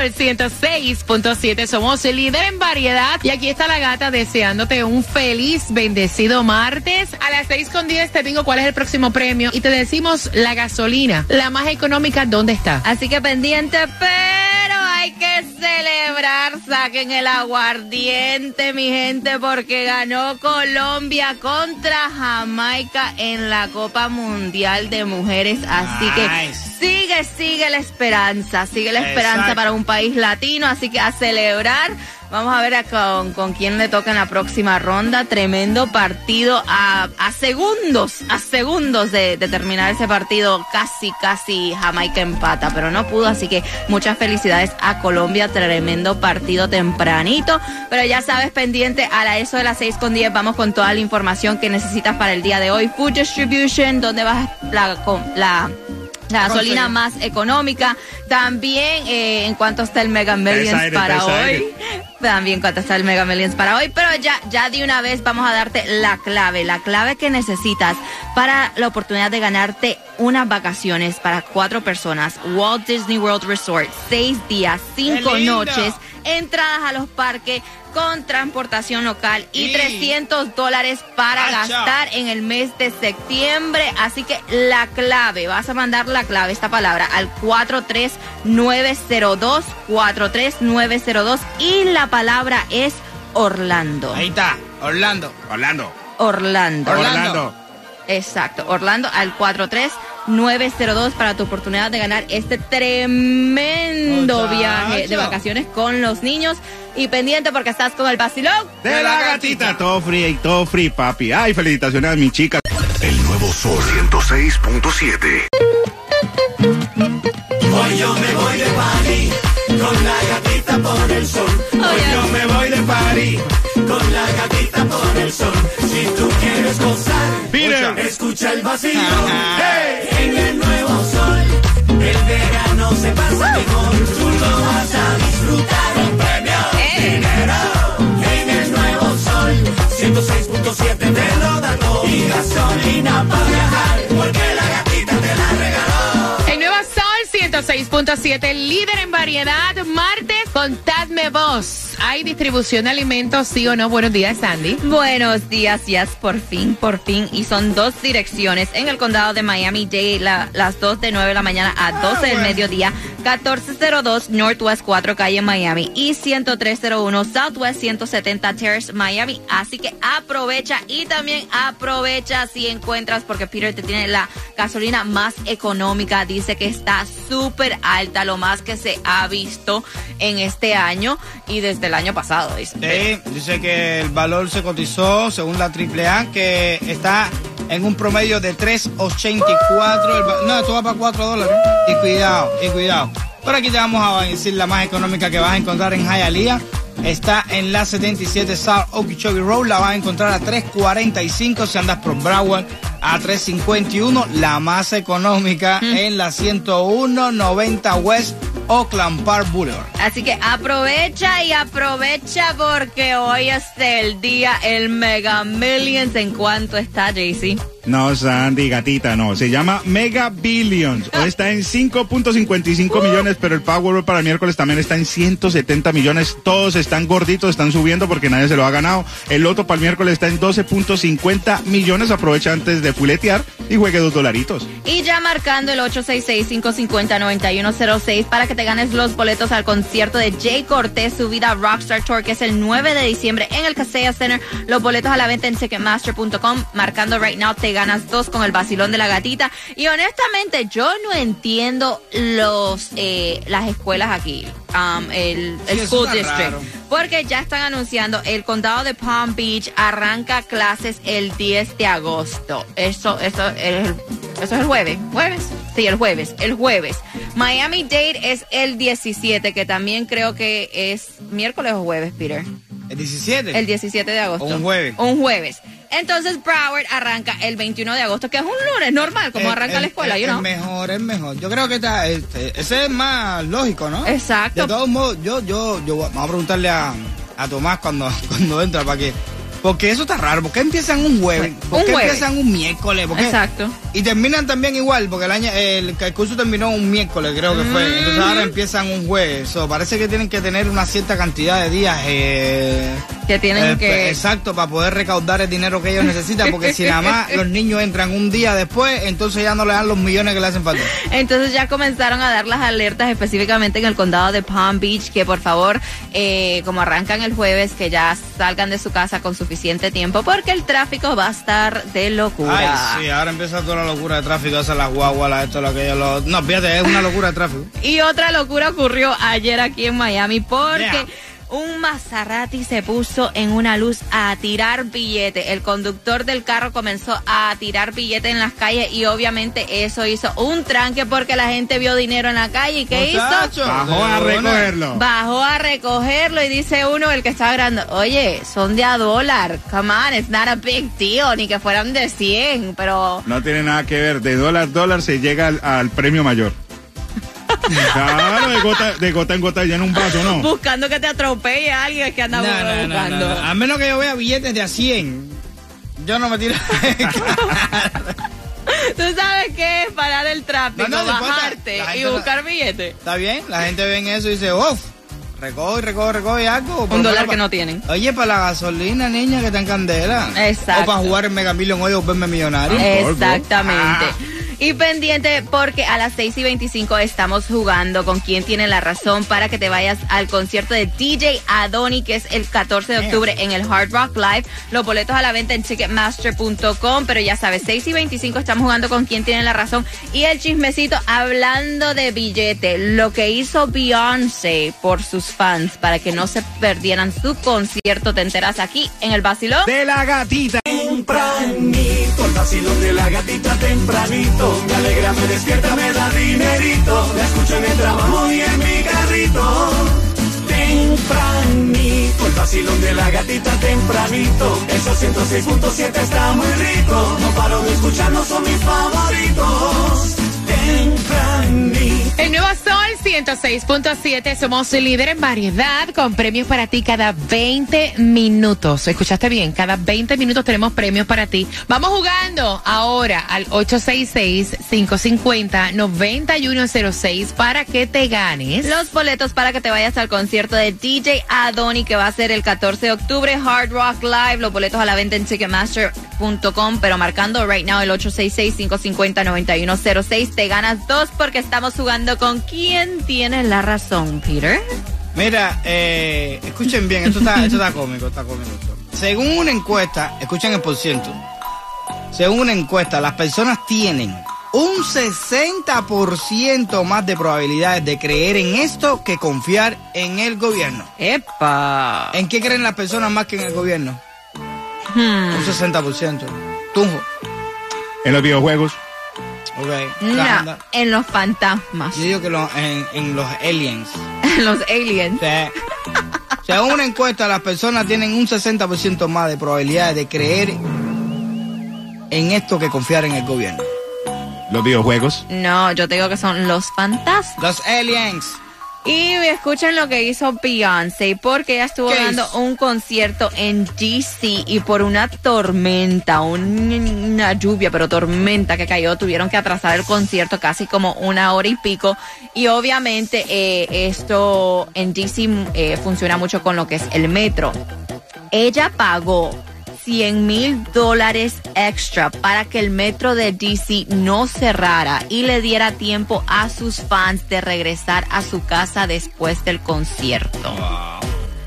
Sol 106.7. Somos el líder en variedad. Y aquí está la gata deseándote un feliz, bendecido martes. A las 6 con 10 te digo cuál es el próximo premio. Y te decimos la gasolina, la más económica, ¿dónde está? Así que pendiente, pero hay que celebrar. Saquen el aguardiente, mi gente, porque ganó Colombia contra Jamaica en la Copa Mundial de Mujeres. Así que sigue, sigue la esperanza, sigue la esperanza Exacto. para un país latino. Así que a celebrar. Vamos a ver a con, con quién le toca en la próxima ronda. Tremendo partido a, a segundos, a segundos de, de terminar ese partido. Casi, casi Jamaica empata, pero no pudo. Así que muchas felicidades a Colombia. Tremendo partido tempranito. Pero ya sabes, pendiente a la eso de las 6 con 10. Vamos con toda la información que necesitas para el día de hoy. Food Distribution, donde vas la, con- la la gasolina más económica. También eh, en cuanto está el Mega Millions para hoy. También cuánto está el Mega Millions para hoy. Pero ya, ya de una vez vamos a darte la clave. La clave que necesitas para la oportunidad de ganarte unas vacaciones para cuatro personas. Walt Disney World Resort. Seis días, cinco noches. Entradas a los parques con transportación local y Sí. 300 dólares para Acha. gastar en el mes de septiembre. Así que la clave, vas a mandar la clave, esta palabra, al 43902, 43902 y la palabra es Orlando. Ahí está, Orlando. Orlando. Orlando. Orlando. Exacto, Orlando al 43902 para tu oportunidad de ganar este tremendo Muchacho. viaje de vacaciones con los niños. Y pendiente porque estás con el vacilón. De la gatita, todo free y todo free, papi. Ay, felicitaciones a mi chica. El nuevo Sol 106.7. Hoy yo me voy de party con la gatita por el sol. Hoy yo me voy de party con la gatita por el sol. Si tú quieres gozar, escucha el vacío. Ajá. Hey, 106.7, líder en variedad. Martes, contadme vos. ¿Hay distribución de alimentos, sí o no? Buenos días, Sandy. Buenos días, yes, por fin, por fin. Y son dos direcciones en el condado de Miami-Dade, la- las 2 de 9 de la mañana a 12 del mediodía, 1402 Northwest 4 Calle Miami y 10301 Southwest 170 Terrace Miami. Así que aprovecha y también aprovecha si encuentras, porque Peter te tiene la gasolina más económica. Dice que está súper alta, lo más que se ha visto en este año y desde el año pasado. Dice. Dice que el valor se cotizó según la AAA, que está en un promedio de 3.84. el va- No, esto va para 4 dólares. Y cuidado, y cuidado. Por aquí te vamos a decir la más económica que vas a encontrar en Hialeah. Está en la 77 South Okeechobee Road. La vas a encontrar a 3.45 si andas por Broward. A 3.51, la más económica en la 101.90 West Oakland Park Boulevard. Así que aprovecha y aprovecha porque hoy es el día, el Mega Millions. ¿En cuánto está, JC? No, Sandy, gatita, no. Se llama Mega Billions. Hoy está en 5.55 millones, pero el Powerball para el miércoles también está en 170 millones. Todos están gorditos, están subiendo porque nadie se lo ha ganado. El Loto para el miércoles está en 12.50 millones. Aprovecha antes de fuletear y juegue dos dolaritos. Y ya marcando el 866-550-9106 para que te ganes los boletos al concierto de Jay Cortés, su vida Rockstar Tour, que es el 9 de diciembre en el Casella Center. Los boletos a la venta en Ticketmaster.com. Marcando right now, te ganas dos con el vacilón de la gatita. Y honestamente, yo no entiendo los eh, las escuelas aquí. Um, el, el School District. raro. Porque ya están anunciando, el condado de Palm Beach arranca clases el 10 de agosto. Eso, eso, el, eso es el jueves. ¿Jueves? Sí, el jueves, el jueves. Miami Dade es el 17, que también creo que es miércoles o jueves, Peter. El 17. El 17 de agosto. Un jueves. Un jueves. Entonces Broward arranca el 21 de agosto, que es un lunes normal, como El- arranca el- la escuela, el, you el know. mejor, es mejor. Yo creo que está, este, ese es más lógico, ¿no? Exacto. De todos modos, yo, yo, yo, vamos a preguntarle a, a Tomás cuando, cuando entra para que, porque eso está raro. ¿Por qué empiezan un jueves? ¿Por qué empiezan un miércoles? ¿Por qué? Exacto. Y terminan también igual, porque el año, el, el curso terminó un miércoles, creo que fue. Entonces ahora empiezan un jueves. So, parece que tienen que tener una cierta cantidad de días. Eh, Que tienen eh, que... Exacto, para poder recaudar el dinero que ellos necesitan, porque si nada más los niños entran un día después, entonces ya no le dan los millones que le hacen falta. Entonces ya comenzaron a dar las alertas específicamente en el condado de Palm Beach, que por favor, eh, como arrancan el jueves, que ya salgan de su casa con suficiente tiempo, porque el tráfico va a estar de locura. Ay, sí, ahora empieza toda la locura de tráfico, esas las guaguas, esto, lo aquello, lo... No, fíjate, es una locura de tráfico. Y otra locura ocurrió ayer aquí en Miami porque Yeah. Un Maserati se puso en una luz a tirar billetes. El conductor del carro comenzó a tirar billetes en las calles y obviamente eso hizo un tranque porque la gente vio dinero en la calle y ¿qué Muchacho, hizo? Bajó a recogerlo. Bajó a recogerlo y dice uno, el que estaba grabando, oye, son de a dólar. Come on, it's not a big deal, ni que fueran de 100, pero... No tiene nada que ver. De dólar a dólar se llega al, al premio mayor. Claro, de gota, de gota en gota llena un vaso, ¿no? Buscando que te atropelle a alguien que anda No, buscando. no, no. A menos que yo vea billetes de a 100. Yo no me tiro. ¿Tú sabes qué es parar el tráfico, No, no, después bajarte y buscar billetes? Está bien, la gente ve en eso y dice, uff, recoge, recoge, recoge algo. Un dólar que no tienen. Oye, para la gasolina, niña, que está en candela. Exacto. O para jugar en Mega Million hoy o verme millonario. Exactamente. Ah. Y pendiente porque a las 6 y 25 estamos jugando con quién tiene la razón para que te vayas al concierto de DJ Adoni que es el 14 de octubre en el Hard Rock Live. Los boletos a la venta en ticketmaster.com, pero ya sabes, 6 y 25 estamos jugando con quién tiene la razón. Y el chismecito hablando de billete, lo que hizo Beyoncé por sus fans para que no se perdieran su concierto, te enteras aquí en el Basilón. De la gatita. Vacilón de la gatita tempranito. Me alegra, me despierta, me da dinerito. Me escucho en el trabajo y en mi carrito. Tempranito, el vacilón de la gatita tempranito. Esos 106.7 está muy rico. No paro de escucharnos, son mis favoritos. Tempranito. El nuevo Sol 106.7, somos líder en variedad con premios para ti cada 20 minutos. ¿Escuchaste bien? Cada 20 minutos tenemos premios para ti. Vamos jugando ahora al 866-550-9106 para que te ganes. Los boletos para que te vayas al concierto de DJ Adoni que va a ser el 14 de octubre, Hard Rock Live. Los boletos a la venta en Ticketmaster.com, pero marcando right now el 866-550-9106. Te ganas dos porque estamos jugando con quién tiene la razón, Peter. Mira, eh, escuchen bien, esto está, esto está cómico, está cómico. esto. Según una encuesta, escuchen el por ciento. Según una encuesta, las personas tienen un 60% más de probabilidades de creer en esto que confiar en el gobierno. ¡Epa! ¿En qué creen las personas más que en el gobierno? Hmm. Un 60%. Tunjo. En los videojuegos. No, en los fantasmas, Yo digo que lo- en, en los aliens. en los aliens. Sí. Según una encuesta, las personas tienen un 60% más de probabilidades de creer en esto que confiar en el gobierno. Los videojuegos. No, yo te digo que son los fantasmas. Los aliens. Y escuchen lo que hizo Beyoncé, porque ella estuvo ¿Qué dando hizo? un concierto en DC y por una tormenta, un- una lluvia, pero tormenta que cayó, tuvieron que atrasar el concierto casi como una hora y pico. Y obviamente eh, esto en DC eh, funciona mucho con lo que es el metro. Ella pagó 100 mil dólares extra para que el metro de DC no cerrara y le diera tiempo a sus fans de regresar a su casa después del concierto.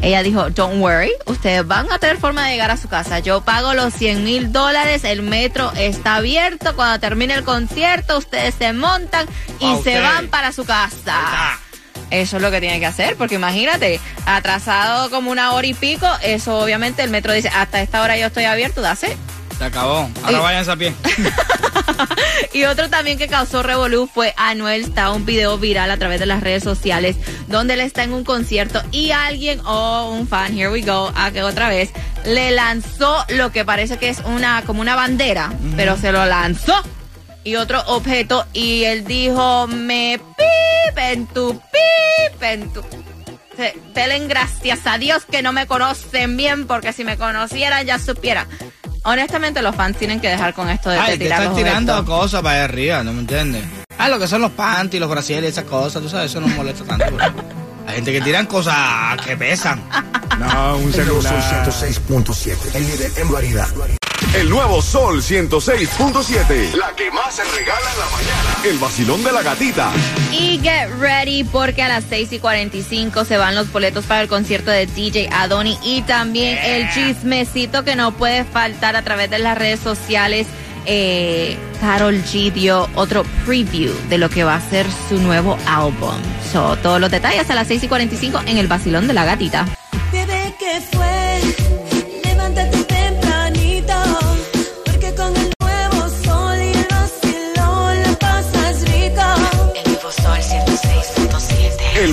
Ella dijo, don't worry, ustedes van a tener forma de llegar a su casa. Yo pago los 100 mil dólares, el metro está abierto. Cuando termine el concierto, ustedes se montan y se van para su casa. Eso es lo que tiene que hacer, porque imagínate, atrasado como una hora y pico, eso obviamente el metro dice, hasta esta hora yo estoy abierto, dase. Se acabó. Ahora Y- váyanse a pie. Y otro también que causó revolú fue Anuel. Está un video viral a través de las redes sociales donde él está en un concierto y alguien, o un fan, here we go, a que otra vez, le lanzó lo que parece que es una, como una bandera, pero se lo lanzó. Y otro objeto y él dijo, me pip en tu pip en tu... Gracias a Dios que no me conocen bien porque si me conocieran ya supieran. Honestamente los fans tienen que dejar con esto de, Ay, te tirar están los tirando cosas para allá arriba, ¿no me entiendes? Ah, lo que son los panties, los brasiles y esas cosas, tú sabes, eso no molesta tanto. Hay gente que tiran cosas que pesan. No, un celular. 106.7. El líder en variedad. El nuevo Sol 106.7. La que más se regala en la mañana. El vacilón de la gatita. Y get ready porque a las 6 y 45 se van los boletos para el concierto de DJ Adoni y también el chismecito que no puede faltar a través de las redes sociales. Eh, Carol G dio otro preview de lo que va a ser su nuevo álbum. So, todos los detalles a las 6 y 45 en el vacilón de la gatita. Bebé, ¿qué fue?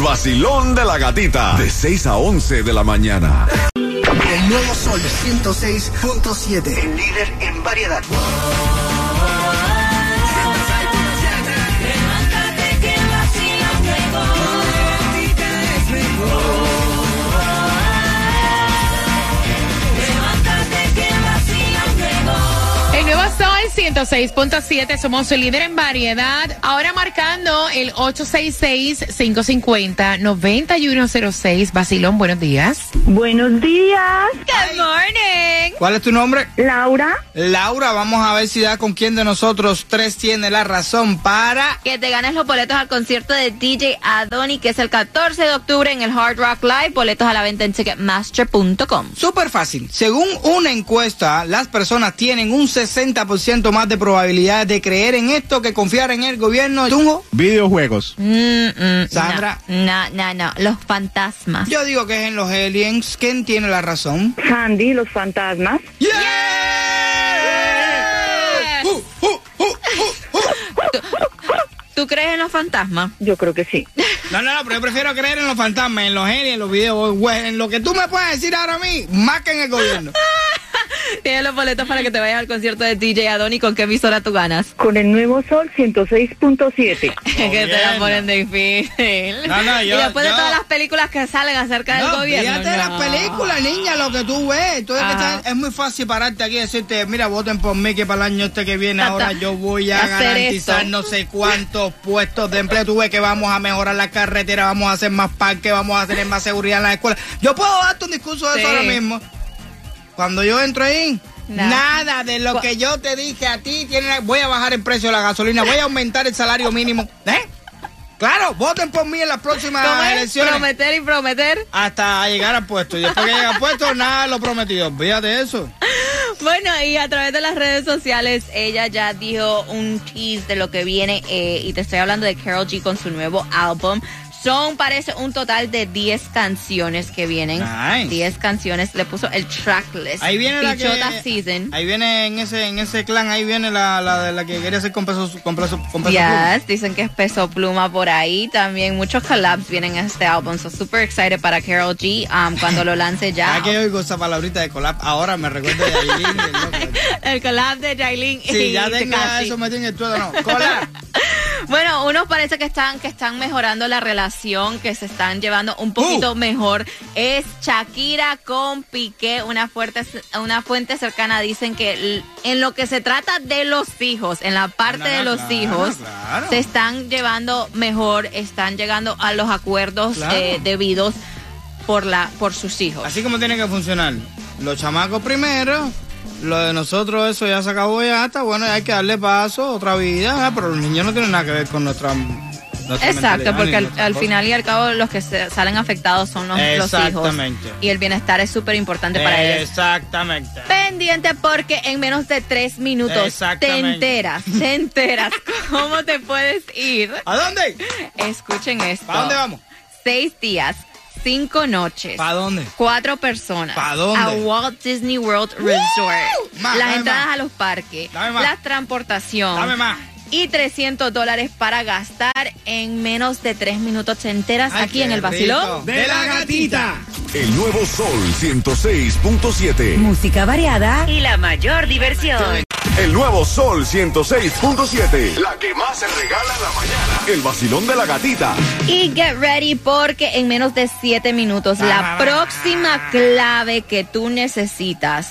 Vacilón de la gatita. De 6 a 11 de la mañana. El nuevo Sol 106.7. El líder en variedad. Sol 106.7, somos el líder en variedad. Ahora marcando el 866-550-9106. Basilón, buenos días. Buenos días, Good morning. ¿Cuál es tu nombre? Laura. Laura, vamos a ver si da con quién de nosotros tres tiene la razón para... Que te ganes los boletos al concierto de DJ Adoni, que es el 14 de octubre en el Hard Rock Live. Boletos a la venta en ticketmaster.com. Súper fácil. Según una encuesta, las personas tienen un 60% más de probabilidades de creer en esto que confiar en el gobierno. ¿Tungo? Videojuegos. Mm, mm, Sandra. No, no, no, Los fantasmas. Yo digo que es en los aliens. ¿Quién tiene la razón? Sandy, los fantasmas. ¡Yeah! Uh, uh, uh, uh, uh. ¿Tú crees en los fantasmas? Yo creo que sí. No, no, no, pero yo prefiero creer en los fantasmas, en los aliens, en los videos, en lo que tú me puedes decir ahora a mí, más que en el gobierno. Tienes los boletos para que te vayas al concierto de DJ Adoni. ¿Con qué emisora tú ganas? Con el nuevo sol 106.7. que te la ponen difícil. No, no, yo- y después yo- de todas las películas que salen acerca del No, gobierno. fíjate de las películas, niña, lo que tú ves. Tú ves que es muy fácil pararte aquí y decirte, mira, voten por mí que para el año este que viene ahora yo voy a garantizar esto. no sé cuántos puestos de empleo. Tú ves que vamos a mejorar la carretera, vamos a hacer más parques, vamos a tener más seguridad en las escuelas. Yo puedo darte un discurso de Sí. eso ahora mismo. Cuando yo entro ahí, No. nada de lo que yo te dije a ti tiene. Voy a bajar el precio de la gasolina, voy a aumentar el salario mínimo. ¿Eh? Claro, voten por mí en las próximas elecciones. Prometer y prometer. Hasta llegar al puesto. Y después que llegue al puesto, nada de lo prometido. De eso. Bueno, y a través de las redes sociales, ella ya dijo un tease de lo que viene. eh, y te estoy hablando de Carol G con su nuevo álbum. Son, parece, un total de 10 canciones que vienen. Nice. 10 canciones. Le puso el tracklist. Ahí viene la que. Season. Ahí viene en ese, en ese clan, ahí viene la, la de la que quería hacer con peso, con peso, con peso pluma. Yes, dicen que es peso pluma por ahí. También muchos collabs vienen en este álbum. So super excited para Carol G um, cuando lo lance ya. Ya que oigo esa palabrita de collab, ahora me recuerdo de el collab de Jailin Sí, y ya tenga eso metido en el tuétano. Collab. Bueno, unos parece que están que están mejorando la relación, que se están llevando un poquito Uh. mejor. Es Shakira con Piqué, una fuerte una fuente cercana dicen que en lo que se trata de los hijos, en la parte de no, los claro, hijos, claro. se están llevando mejor, están llegando a los acuerdos eh, debidos por la por sus hijos. Así como tiene que funcionar. Los chamacos primero. Lo de nosotros, eso ya se acabó ya está. Bueno, hay que darle paso, otra vida. Pero los niños no tienen nada que ver con nuestra. nuestra Exacto, porque al, final y al cabo los que se- salen afectados son los, los hijos. Exactamente. Y el bienestar es súper importante para ellos. Exactamente. Pendiente porque en menos de tres minutos te enteras, te enteras cómo te puedes ir. ¿A dónde? Escuchen esto. ¿Para dónde vamos? Seis días, cinco noches. ¿Para dónde? Cuatro personas. ¿Pa dónde? A Walt Disney World Resort. Más, Las entradas más. a los parques. Dame más. La transportación. Dame más. Y 300 dólares para gastar en menos de tres minutos. Te enteras Ay, aquí en el vacilón. rico. De la gatita. El nuevo Sol 106.7. Música variada. Y la mayor diversión. El nuevo Sol 106.7. La que más se regala en la mañana. El vacilón de la gatita. Y get ready porque en menos de siete minutos la próxima clave que tú necesitas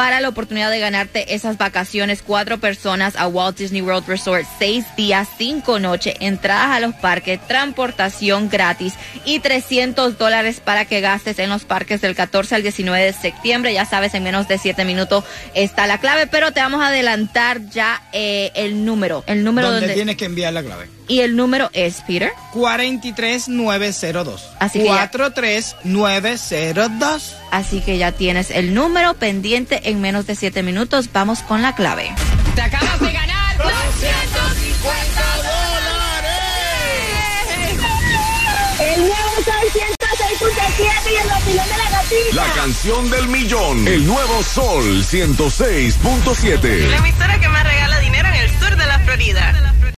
para la oportunidad de ganarte esas vacaciones, cuatro personas a Walt Disney World Resort, seis días, cinco noches, entradas a los parques, transportación gratis y 300 dólares para que gastes en los parques del 14 al 19 de septiembre. Ya sabes, en menos de siete minutos está la clave, pero te vamos a adelantar ya eh, el número. El número ¿Dónde donde... tienes que enviar la clave? Y el número es, Peter. 43902. Así que ya- 43902. Así que ya tienes el número pendiente en menos de 7 minutos. Vamos con la clave. Te acabas de ganar 250 El nuevo Sol 106.7 y el vacilón de la gatita. La canción del millón. El nuevo Sol 106.7. La emisora que más regala dinero en el sur de la Florida.